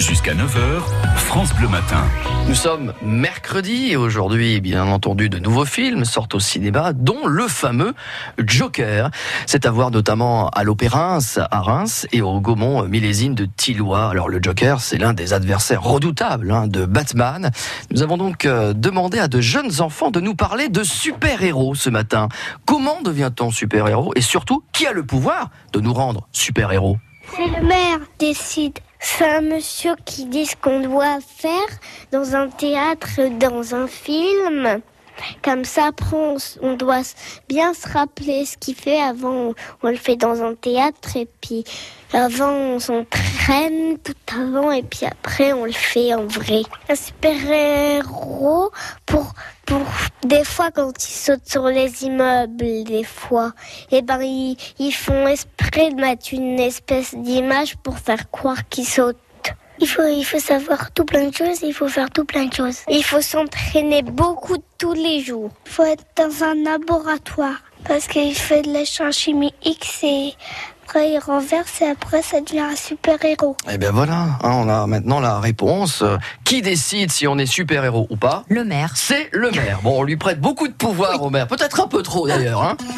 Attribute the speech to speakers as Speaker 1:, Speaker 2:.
Speaker 1: Jusqu'à 9h, France Bleu Matin.
Speaker 2: Nous sommes mercredi et aujourd'hui, bien entendu, de nouveaux films sortent au cinéma, dont le fameux Joker. C'est à voir notamment à l'Opéra à Reims et au Gaumont Millésine de Tillois. Alors le Joker, c'est l'un des adversaires redoutables hein, de Batman. Nous avons donc euh, demandé à de jeunes enfants de nous parler de super-héros ce matin. Comment devient-on super-héros? Et surtout, qui a le pouvoir de nous rendre super-héros?
Speaker 3: C'est le maire décide. C'est un monsieur qui dit ce qu'on doit faire dans un théâtre, dans un film. Comme ça, après, on, on doit bien se rappeler ce qu'il fait. Avant, on le fait dans un théâtre et puis avant, on s'entraîne tout avant et puis après, on le fait en vrai. Un super-héros pour, pour des fois quand ils sautent sur les immeubles, des fois, et ben ils, ils font esprit de mettre une espèce d'image pour faire croire qu'ils sautent. Il faut, il faut savoir tout plein de choses, il faut faire tout plein de choses. Il faut s'entraîner beaucoup tous les jours. Il faut être dans un laboratoire parce qu'il fait de l'échange chimie X et après il renverse et après ça devient un super-héros.
Speaker 2: Eh bien voilà, hein, on a maintenant la réponse. Qui décide si on est super-héros ou pas?
Speaker 4: Le maire.
Speaker 2: C'est le maire. Bon, on lui prête beaucoup de pouvoir au maire, peut-être un peu trop d'ailleurs. Hein